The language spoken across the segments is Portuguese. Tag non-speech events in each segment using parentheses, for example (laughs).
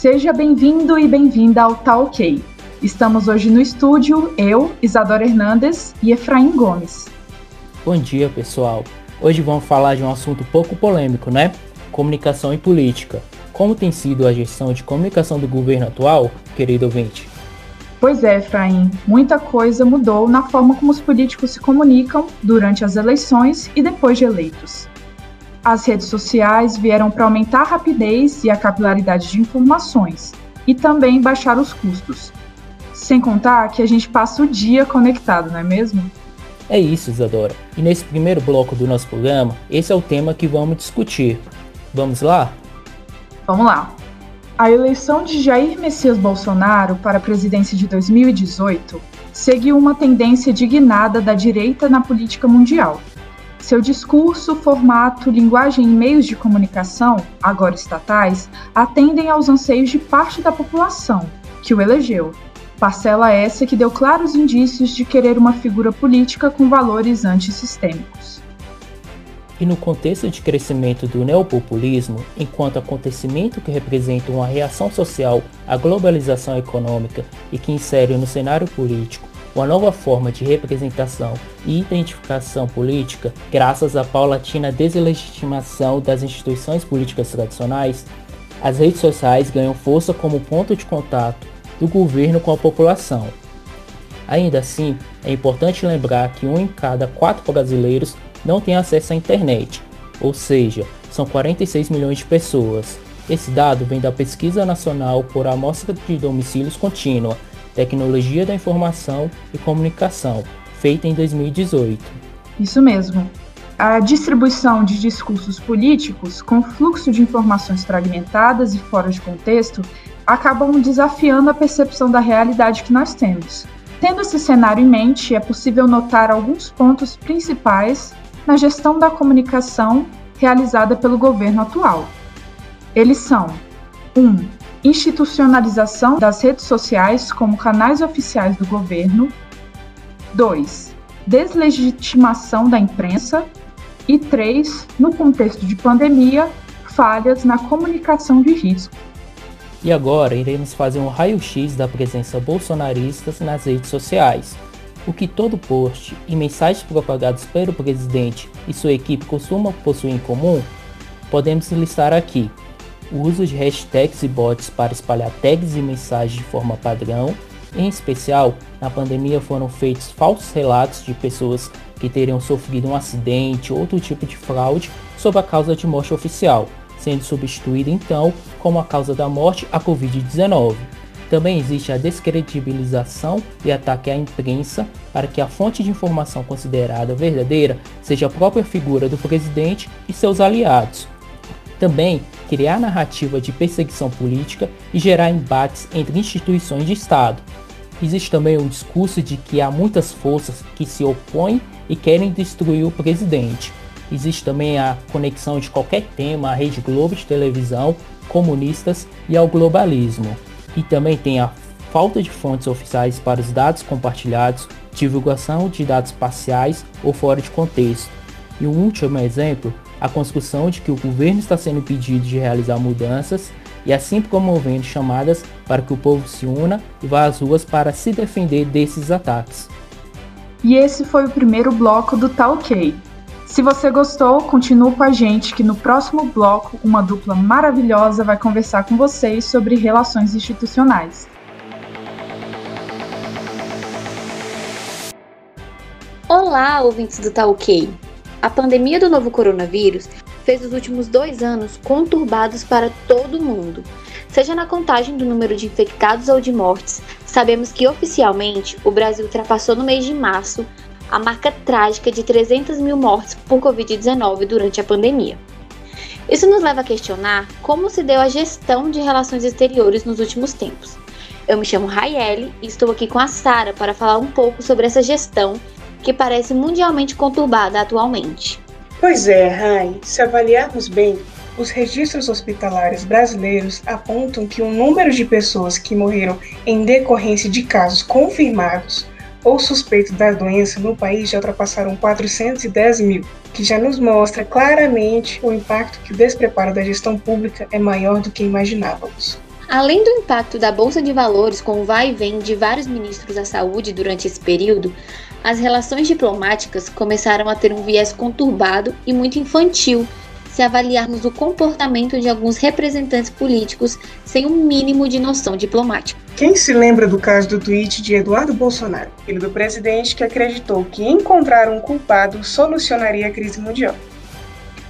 Seja bem-vindo e bem-vinda ao Tá OK. Estamos hoje no estúdio, eu, Isadora Hernandes e Efraim Gomes. Bom dia, pessoal. Hoje vamos falar de um assunto pouco polêmico, né? Comunicação e política. Como tem sido a gestão de comunicação do governo atual, querido ouvinte? Pois é, Efraim, muita coisa mudou na forma como os políticos se comunicam durante as eleições e depois de eleitos. As redes sociais vieram para aumentar a rapidez e a capilaridade de informações e também baixar os custos. Sem contar que a gente passa o dia conectado, não é mesmo? É isso, Isadora. E nesse primeiro bloco do nosso programa, esse é o tema que vamos discutir. Vamos lá? Vamos lá. A eleição de Jair Messias Bolsonaro para a presidência de 2018 seguiu uma tendência dignada da direita na política mundial. Seu discurso, formato, linguagem e meios de comunicação, agora estatais, atendem aos anseios de parte da população que o elegeu. Parcela essa que deu claros indícios de querer uma figura política com valores antissistêmicos. E no contexto de crescimento do neopopulismo, enquanto acontecimento que representa uma reação social à globalização econômica e que insere no cenário político uma nova forma de representação e identificação política, graças à paulatina deslegitimação das instituições políticas tradicionais, as redes sociais ganham força como ponto de contato do governo com a população. Ainda assim, é importante lembrar que um em cada quatro brasileiros não tem acesso à internet, ou seja, são 46 milhões de pessoas. Esse dado vem da Pesquisa Nacional por Amostra de Domicílios Contínua, Tecnologia da Informação e Comunicação, feita em 2018. Isso mesmo. A distribuição de discursos políticos com fluxo de informações fragmentadas e fora de contexto acabam desafiando a percepção da realidade que nós temos. Tendo esse cenário em mente, é possível notar alguns pontos principais na gestão da comunicação realizada pelo governo atual. Eles são: 1. Um, institucionalização das redes sociais como canais oficiais do governo. 2. Deslegitimação da imprensa. E 3. No contexto de pandemia, falhas na comunicação de risco. E agora iremos fazer um raio-x da presença bolsonarista nas redes sociais. O que todo post e mensagens propagadas pelo presidente e sua equipe costumam possuir em comum? Podemos listar aqui o uso de hashtags e bots para espalhar tags e mensagens de forma padrão. Em especial, na pandemia foram feitos falsos relatos de pessoas que teriam sofrido um acidente ou outro tipo de fraude sob a causa de morte oficial, sendo substituída então como a causa da morte a Covid-19. Também existe a descredibilização e ataque à imprensa para que a fonte de informação considerada verdadeira seja a própria figura do presidente e seus aliados, também criar narrativa de perseguição política e gerar embates entre instituições de Estado. Existe também o discurso de que há muitas forças que se opõem e querem destruir o presidente. Existe também a conexão de qualquer tema à Rede Globo de televisão, comunistas e ao globalismo. E também tem a falta de fontes oficiais para os dados compartilhados, divulgação de dados parciais ou fora de contexto. E um último exemplo a construção de que o governo está sendo impedido de realizar mudanças e assim promovendo chamadas para que o povo se una e vá às ruas para se defender desses ataques. E esse foi o primeiro bloco do OK. Se você gostou, continue com a gente que no próximo bloco uma dupla maravilhosa vai conversar com vocês sobre relações institucionais. Olá, ouvintes do OK. A pandemia do novo coronavírus fez os últimos dois anos conturbados para todo mundo. Seja na contagem do número de infectados ou de mortes, sabemos que oficialmente o Brasil ultrapassou no mês de março a marca trágica de 300 mil mortes por Covid-19 durante a pandemia. Isso nos leva a questionar como se deu a gestão de relações exteriores nos últimos tempos. Eu me chamo Raiele e estou aqui com a Sara para falar um pouco sobre essa gestão que parece mundialmente conturbada atualmente. Pois é, Rai, se avaliarmos bem, os registros hospitalares brasileiros apontam que o número de pessoas que morreram em decorrência de casos confirmados ou suspeitos da doença no país já ultrapassaram 410 mil, que já nos mostra claramente o impacto que o despreparo da gestão pública é maior do que imaginávamos. Além do impacto da Bolsa de Valores com o vai e vem de vários ministros da saúde durante esse período, as relações diplomáticas começaram a ter um viés conturbado e muito infantil se avaliarmos o comportamento de alguns representantes políticos sem um mínimo de noção diplomática. Quem se lembra do caso do tweet de Eduardo Bolsonaro, filho do presidente que acreditou que encontrar um culpado solucionaria a crise mundial?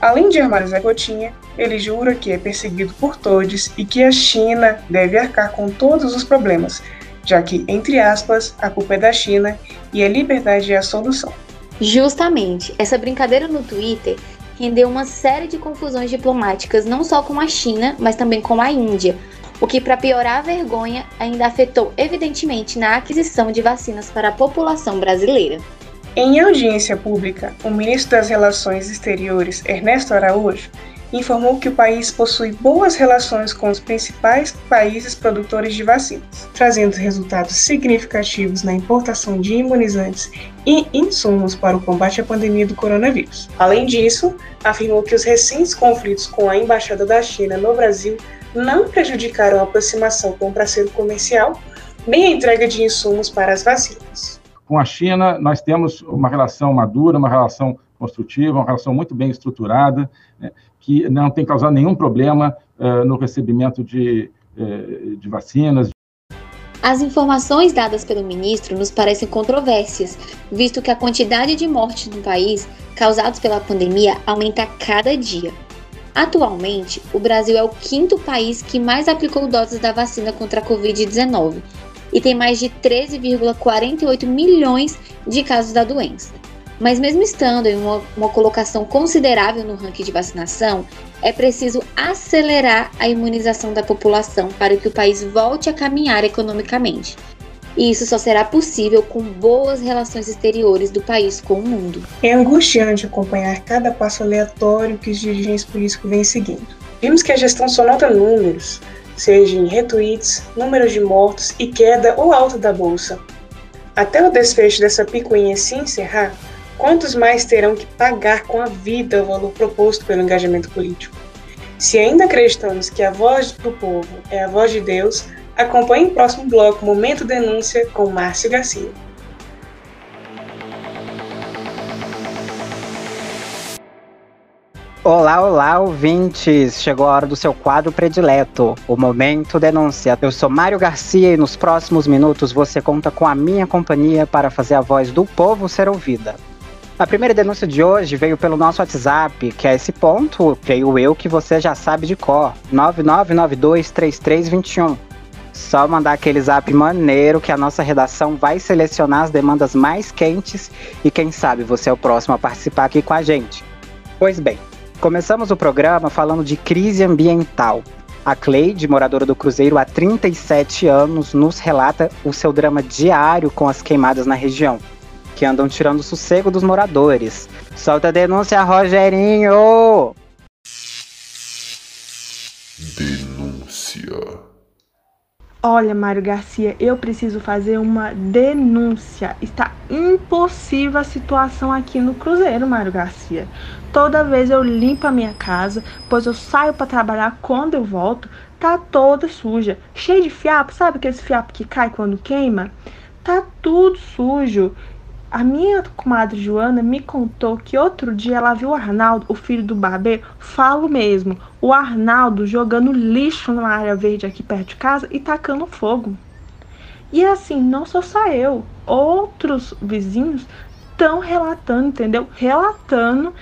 Além de armar Zé Gotinha, ele jura que é perseguido por todos e que a China deve arcar com todos os problemas, já que, entre aspas, a culpa é da China e a liberdade é a solução. Justamente, essa brincadeira no Twitter rendeu uma série de confusões diplomáticas não só com a China, mas também com a Índia, o que, para piorar a vergonha, ainda afetou evidentemente na aquisição de vacinas para a população brasileira. Em audiência pública, o ministro das Relações Exteriores, Ernesto Araújo, informou que o país possui boas relações com os principais países produtores de vacinas, trazendo resultados significativos na importação de imunizantes e insumos para o combate à pandemia do coronavírus. Além disso, afirmou que os recentes conflitos com a embaixada da China no Brasil não prejudicaram a aproximação com o parceiro comercial, nem a entrega de insumos para as vacinas. Com a China, nós temos uma relação madura, uma relação construtiva, uma relação muito bem estruturada, né, que não tem causado nenhum problema uh, no recebimento de, uh, de vacinas. As informações dadas pelo ministro nos parecem controvérsias, visto que a quantidade de mortes no país causadas pela pandemia aumenta a cada dia. Atualmente, o Brasil é o quinto país que mais aplicou doses da vacina contra a Covid-19, e tem mais de 13,48 milhões de casos da doença. Mas, mesmo estando em uma, uma, colocação considerável no ranking de vacinação, é preciso acelerar a imunização da população para que o país volte a caminhar economicamente. E isso só será possível com boas relações exteriores do país com o mundo. É angustiante acompanhar cada passo aleatório que os dirigentes políticos vêm seguindo. Vimos que a gestão só nota números, seja em retweets, números de mortos e queda ou alta da bolsa. Até o desfecho dessa picuinha se encerrar, quantos mais terão que pagar com a vida o valor proposto pelo engajamento político? Se ainda acreditamos que a voz do povo é a voz de Deus, acompanhe o próximo bloco Momento Denúncia com Márcio Garcia. Olá, olá, ouvintes! Chegou a hora do seu quadro predileto, o Momento Denúncia. Eu sou Mário Garcia e nos próximos minutos você conta com a minha companhia para fazer a voz do povo ser ouvida. A primeira denúncia de hoje veio pelo nosso WhatsApp, que é esse ponto, veio eu que você já sabe de cor, 99923321. Só mandar aquele zap maneiro que a nossa redação vai selecionar as demandas mais quentes e quem sabe você é o próximo a participar aqui com a gente. Pois bem, Começamos o programa falando de crise ambiental. A Cleide, moradora do Cruzeiro há 37 anos, nos relata o seu drama diário com as queimadas na região, que andam tirando o sossego dos moradores. Solta a denúncia, Rogerinho! Denúncia. Olha, Mário Garcia, eu preciso fazer uma denúncia. Está impossível a situação aqui no Cruzeiro, Mário Garcia. Toda vez eu limpo a minha casa, pois eu saio para trabalhar quando eu volto, tá toda suja, cheia de fiapo, sabe aquele fiapo que cai quando queima? Tá tudo sujo. A minha comadre Joana me contou que outro dia ela viu o Arnaldo, o filho do barbeiro, falo mesmo, o Arnaldo jogando lixo numa área verde aqui perto de casa e tacando fogo. E assim, não sou só eu, outros vizinhos estão relatando, entendeu? Relatando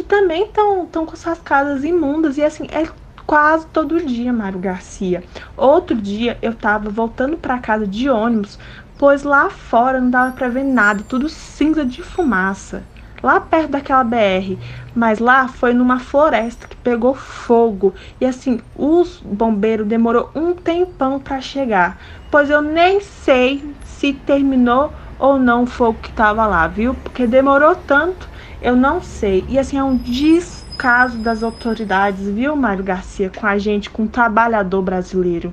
que também estão com suas casas imundas e assim, é quase todo dia, Mário Garcia. Outro dia eu tava voltando para casa de ônibus pois lá fora não dava para ver nada, tudo cinza de fumaça. Lá perto daquela BR, mas lá foi numa floresta que pegou fogo e assim, os bombeiros demorou um tempão para chegar, pois eu nem sei se terminou ou não o fogo que tava lá, viu? Porque demorou tanto, eu não sei. E assim é um descaso das autoridades, viu, Mário Garcia, com a gente, com o trabalhador brasileiro.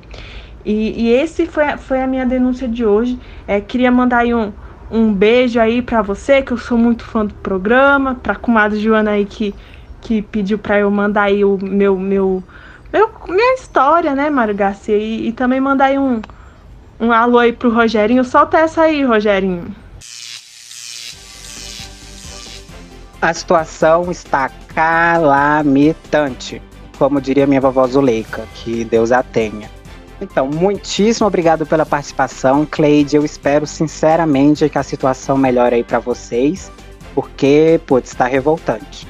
E, e esse foi, foi a minha denúncia de hoje. É, queria mandar aí um, um beijo aí para você, que eu sou muito fã do programa, pra comadre Joana aí que, que pediu para eu mandar aí o meu, meu meu, minha história, né, Mário Garcia? E, e também mandar aí um, um alô aí pro Rogerinho. Solta essa aí, Rogerinho. A situação está calamitante, como diria minha vovó Zuleika, que Deus a tenha. Então, muitíssimo obrigado pela participação, Cleide. Eu espero sinceramente que a situação melhore aí para vocês, porque, putz, está revoltante.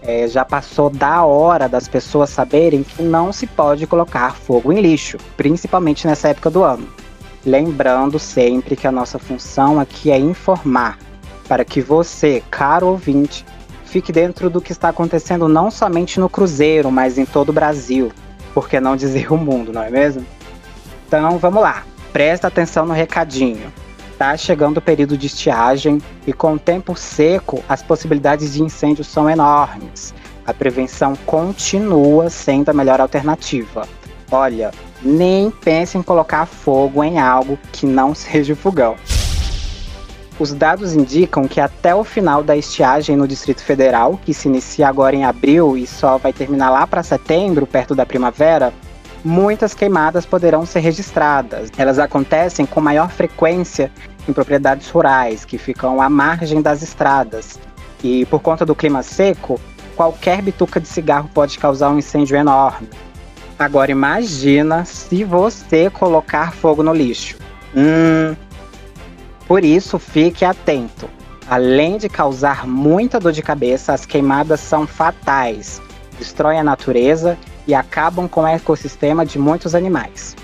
É, já passou da hora das pessoas saberem que não se pode colocar fogo em lixo, principalmente nessa época do ano. Lembrando sempre que a nossa função aqui é informar, para que você, caro ouvinte, fique dentro do que está acontecendo não somente no Cruzeiro, mas em todo o Brasil, por que não dizer o mundo, não é mesmo? Então vamos lá, presta atenção no recadinho. Tá chegando o período de estiagem e com o tempo seco, as possibilidades de incêndio são enormes. A prevenção continua sendo a melhor alternativa. Olha, nem pense em colocar fogo em algo que não seja fogão. Os dados indicam que até o final da estiagem no Distrito Federal, que se inicia agora em abril e só vai terminar lá para setembro, perto da primavera, muitas queimadas poderão ser registradas. Elas acontecem com maior frequência em propriedades rurais, que ficam à margem das estradas. E por conta do clima seco, qualquer bituca de cigarro pode causar um incêndio enorme. Agora imagina se você colocar fogo no lixo. Hum. Por isso, fique atento. Além de causar muita dor de cabeça, as queimadas são fatais. Destroem a natureza e acabam com o ecossistema de muitos animais.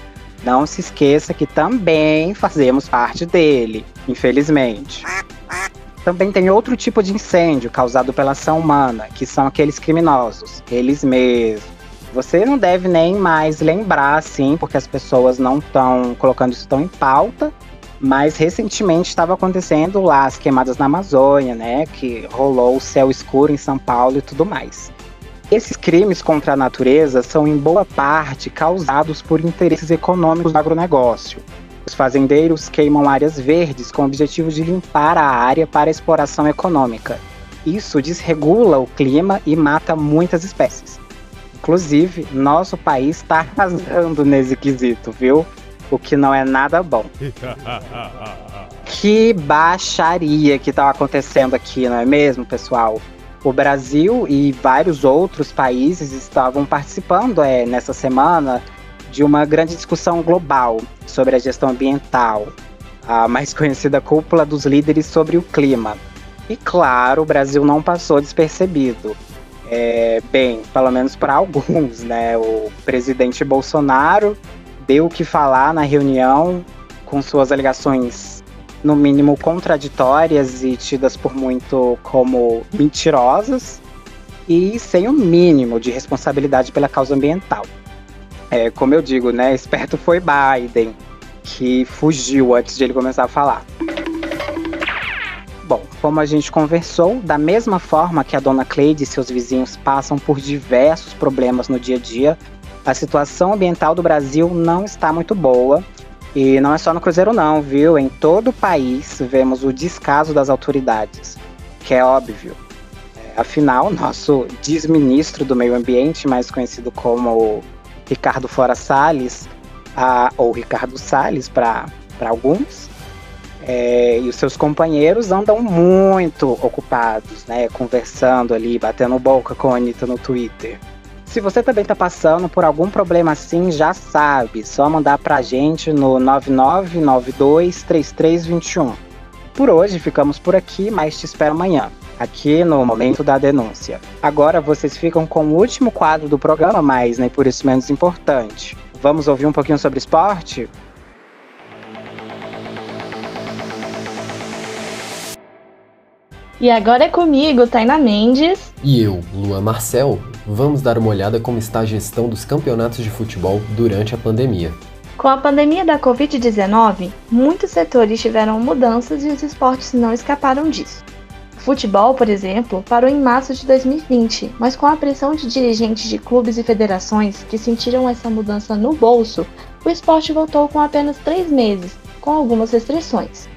Não se esqueça que também fazemos parte dele, infelizmente. Também tem outro tipo de incêndio causado pela ação humana, que são aqueles criminosos, eles mesmos. Você não deve nem mais lembrar, assim, porque as pessoas não estão colocando isso tão em pauta, mas recentemente estava acontecendo lá as queimadas na Amazônia, né? Que rolou o céu escuro em São Paulo e tudo mais. Esses crimes contra a natureza são em boa parte causados por interesses econômicos do agronegócio. Os fazendeiros queimam áreas verdes com o objetivo de limpar a área para exploração econômica. Isso desregula o clima e mata muitas espécies. Inclusive, nosso país está (laughs) arrasando nesse quesito, viu? O que não é nada bom. (laughs) que baixaria que está acontecendo aqui, não é mesmo, pessoal? o Brasil e vários outros países estavam participando é, nessa semana de uma grande discussão global sobre a gestão ambiental, a mais (laughs) conhecida cúpula dos líderes sobre o clima. E claro, o Brasil não passou despercebido. É, bem, pelo menos para (laughs) alguns, né? O presidente Bolsonaro deu o que falar na reunião com suas alegações no mínimo contraditórias e tidas por muito como mentirosas e sem o mínimo de responsabilidade pela causa ambiental. É, como eu digo, né, esperto foi Biden, que fugiu antes de ele começar a falar. Bom, como a gente conversou, da mesma forma que a dona Cleide e seus vizinhos passam por diversos problemas no dia a dia, a situação ambiental do Brasil não está muito boa e não é só no Cruzeiro não, viu? Em todo o país vemos o descaso das autoridades, que é óbvio. É, afinal, (laughs) nosso desministro do meio ambiente, mais conhecido como Ricardo Fora Salles, a, ou Ricardo Salles para alguns, é, e os seus companheiros andam muito ocupados, né? Conversando ali, batendo boca com a Anitta no Twitter. Se você também está passando por algum problema assim, já sabe, só mandar pra gente no 99923321. Por hoje ficamos por aqui, mas te espero amanhã, aqui no Momento da Denúncia. Agora vocês ficam com o último quadro do programa, mas nem por isso menos importante. Vamos ouvir um pouquinho sobre esporte? E agora é comigo, Taina Mendes. E eu, Luan Marcel vamos dar uma olhada como está a gestão dos campeonatos de futebol durante a pandemia. Com a pandemia da Covid-19, muitos setores tiveram mudanças e os esportes não escaparam disso. O futebol, por exemplo, parou em março de 2020, mas com a pressão de dirigentes de clubes e federações que sentiram essa mudança no bolso, o esporte voltou com apenas três meses, com algumas restrições.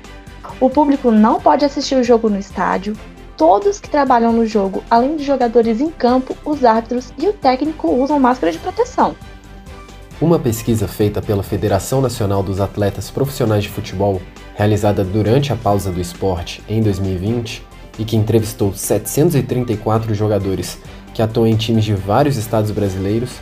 O público não pode assistir o jogo no estádio, todos que trabalham no jogo, além dos jogadores em campo, os árbitros e o técnico usam máscara de proteção. Uma pesquisa feita pela Federação Nacional dos Atletas Profissionais de Futebol, realizada durante a pausa do esporte em 2020, e que entrevistou 734 jogadores que atuam em times de vários estados brasileiros,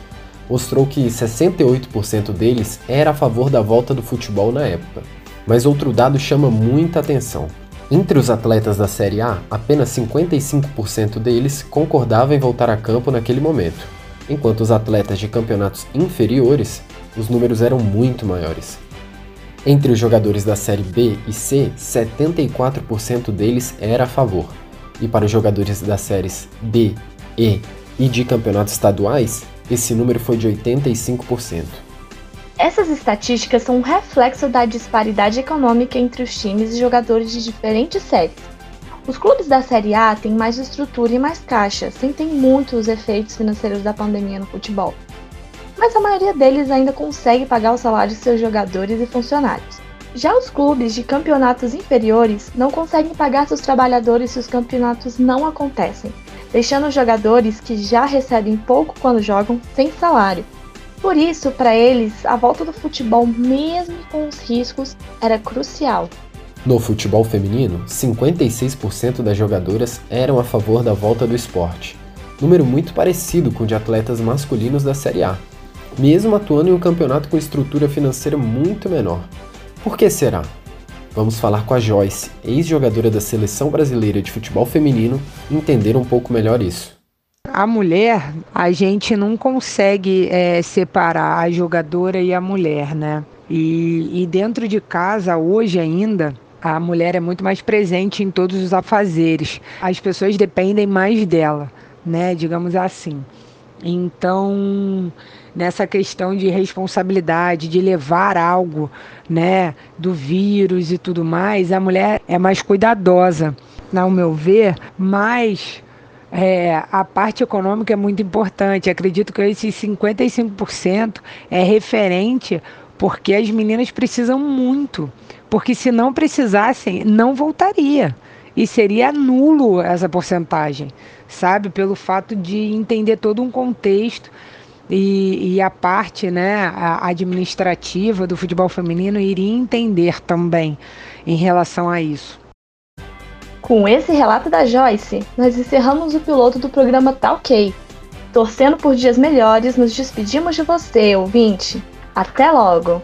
mostrou que 68% deles era a favor da volta do futebol na época. Mas outro dado chama muita atenção. Entre os atletas da Série A, apenas 55% deles concordavam em voltar a campo naquele momento, enquanto os atletas de campeonatos inferiores, os números eram muito maiores. Entre os jogadores da Série B e C, 74% deles era a favor, e para os jogadores das séries D, E e de campeonatos estaduais, esse número foi de 85%. Essas estatísticas são um reflexo da disparidade econômica entre os times e jogadores de diferentes séries. Os clubes da Série A têm mais estrutura e mais caixa, sentem muito os efeitos financeiros da pandemia no futebol. Mas a maioria deles ainda consegue pagar o salário de seus jogadores e funcionários. Já os clubes de campeonatos inferiores não conseguem pagar seus trabalhadores se os campeonatos não acontecem, deixando os jogadores que já recebem pouco quando jogam sem salário. Por isso, para eles, a volta do futebol, mesmo com os riscos, era crucial. No futebol feminino, 56% das jogadoras eram a favor da volta do esporte, número muito parecido com o de atletas masculinos da Série A, mesmo atuando em um campeonato com estrutura financeira muito menor. Por que será? Vamos falar com a Joyce, ex-jogadora da Seleção Brasileira de Futebol Feminino, entender um pouco melhor isso. A mulher, a gente não consegue é, separar a jogadora e a mulher, né? E, e dentro de casa, hoje ainda, a mulher é muito mais presente em todos os afazeres. As pessoas dependem mais dela, né? Digamos assim. Então, nessa questão de responsabilidade, de levar algo, né, do vírus e tudo mais, a mulher é mais cuidadosa, ao meu ver, mas é, a parte econômica é muito importante. Acredito que esses 55% é referente porque as meninas precisam muito, porque se não precisassem, não voltaria e seria nulo essa porcentagem, sabe? Pelo fato de entender todo um contexto e, e a parte né, administrativa do futebol feminino iria entender também em relação a isso. Com esse relato da Joyce, nós encerramos o piloto do programa OK. Torcendo por dias melhores, nos despedimos de você, ouvinte. Até logo!